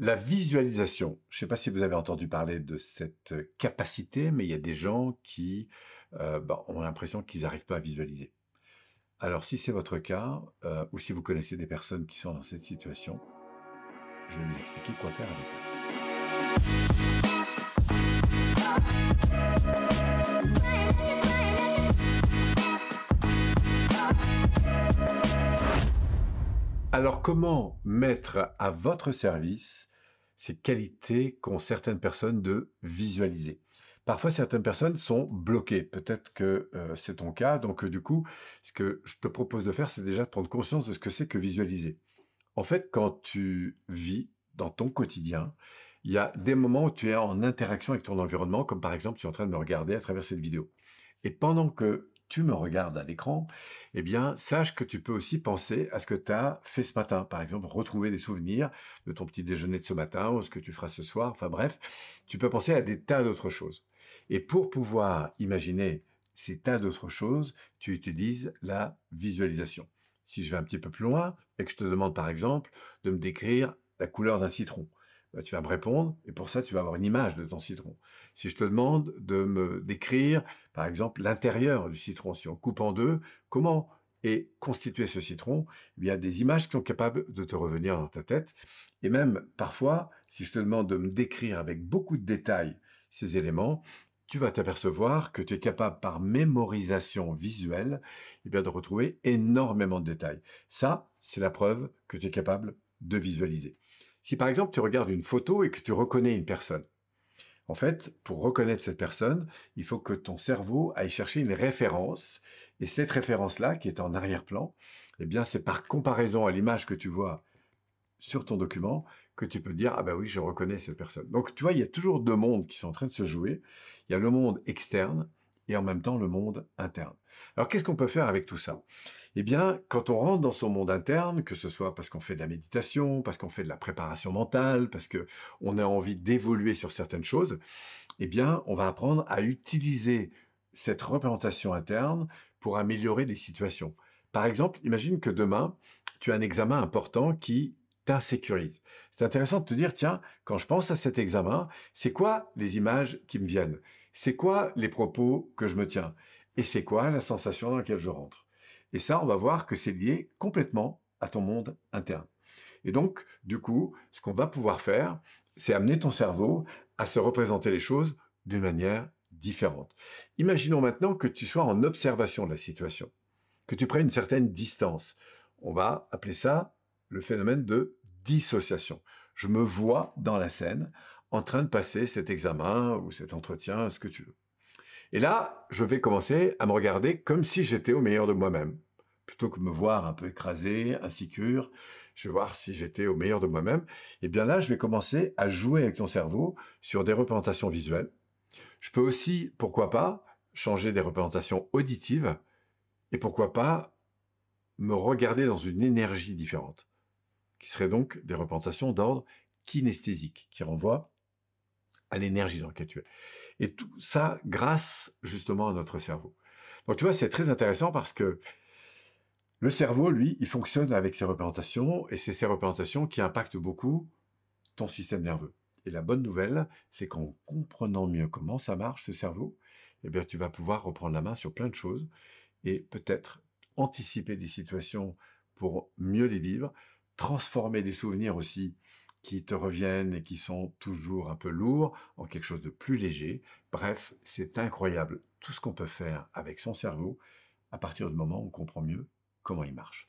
La visualisation, je ne sais pas si vous avez entendu parler de cette capacité, mais il y a des gens qui euh, bah, ont l'impression qu'ils n'arrivent pas à visualiser. Alors si c'est votre cas, euh, ou si vous connaissez des personnes qui sont dans cette situation, je vais vous expliquer quoi faire avec Alors comment mettre à votre service ces qualités qu'ont certaines personnes de visualiser? Parfois, certaines personnes sont bloquées. Peut-être que euh, c'est ton cas. Donc, euh, du coup, ce que je te propose de faire, c'est déjà de prendre conscience de ce que c'est que visualiser. En fait, quand tu vis dans ton quotidien, il y a des moments où tu es en interaction avec ton environnement, comme par exemple, tu es en train de me regarder à travers cette vidéo. Et pendant que tu me regardes à l'écran, eh bien, sache que tu peux aussi penser à ce que tu as fait ce matin. Par exemple, retrouver des souvenirs de ton petit déjeuner de ce matin ou ce que tu feras ce soir. Enfin bref, tu peux penser à des tas d'autres choses. Et pour pouvoir imaginer ces tas d'autres choses, tu utilises la visualisation. Si je vais un petit peu plus loin et que je te demande par exemple de me décrire la couleur d'un citron, bah, tu vas me répondre, et pour ça, tu vas avoir une image de ton citron. Si je te demande de me décrire, par exemple, l'intérieur du citron, si on coupe en deux, comment est constitué ce citron, il y a des images qui sont capables de te revenir dans ta tête. Et même parfois, si je te demande de me décrire avec beaucoup de détails ces éléments, tu vas t'apercevoir que tu es capable par mémorisation visuelle eh bien, de retrouver énormément de détails. Ça, c'est la preuve que tu es capable de visualiser. Si par exemple tu regardes une photo et que tu reconnais une personne, en fait, pour reconnaître cette personne, il faut que ton cerveau aille chercher une référence. Et cette référence-là, qui est en arrière-plan, eh bien, c'est par comparaison à l'image que tu vois sur ton document que tu peux dire, ah ben oui, je reconnais cette personne. Donc, tu vois, il y a toujours deux mondes qui sont en train de se jouer. Il y a le monde externe et en même temps le monde interne. Alors qu'est-ce qu'on peut faire avec tout ça? Eh bien, quand on rentre dans son monde interne, que ce soit parce qu'on fait de la méditation, parce qu'on fait de la préparation mentale, parce que on a envie d'évoluer sur certaines choses, eh bien, on va apprendre à utiliser cette représentation interne pour améliorer les situations. Par exemple, imagine que demain, tu as un examen important qui t'insécurise. C'est intéressant de te dire, tiens, quand je pense à cet examen, c'est quoi les images qui me viennent? C'est quoi les propos que je me tiens? Et c'est quoi la sensation dans laquelle je rentre? Et ça, on va voir que c'est lié complètement à ton monde interne. Et donc, du coup, ce qu'on va pouvoir faire, c'est amener ton cerveau à se représenter les choses d'une manière différente. Imaginons maintenant que tu sois en observation de la situation, que tu prennes une certaine distance. On va appeler ça le phénomène de dissociation. Je me vois dans la scène en train de passer cet examen ou cet entretien, ce que tu veux. Et là, je vais commencer à me regarder comme si j'étais au meilleur de moi-même. Plutôt que me voir un peu écrasé, insécure, je vais voir si j'étais au meilleur de moi-même. Et bien là, je vais commencer à jouer avec ton cerveau sur des représentations visuelles. Je peux aussi, pourquoi pas, changer des représentations auditives et pourquoi pas me regarder dans une énergie différente qui seraient donc des représentations d'ordre kinesthésique, qui renvoient à l'énergie dans laquelle tu es. Et tout ça grâce justement à notre cerveau. Donc tu vois, c'est très intéressant parce que le cerveau, lui, il fonctionne avec ses représentations et c'est ces représentations qui impactent beaucoup ton système nerveux. Et la bonne nouvelle, c'est qu'en comprenant mieux comment ça marche, ce cerveau, eh bien, tu vas pouvoir reprendre la main sur plein de choses et peut-être anticiper des situations pour mieux les vivre, transformer des souvenirs aussi qui te reviennent et qui sont toujours un peu lourds en quelque chose de plus léger. Bref, c'est incroyable tout ce qu'on peut faire avec son cerveau à partir du moment où on comprend mieux comment il marche.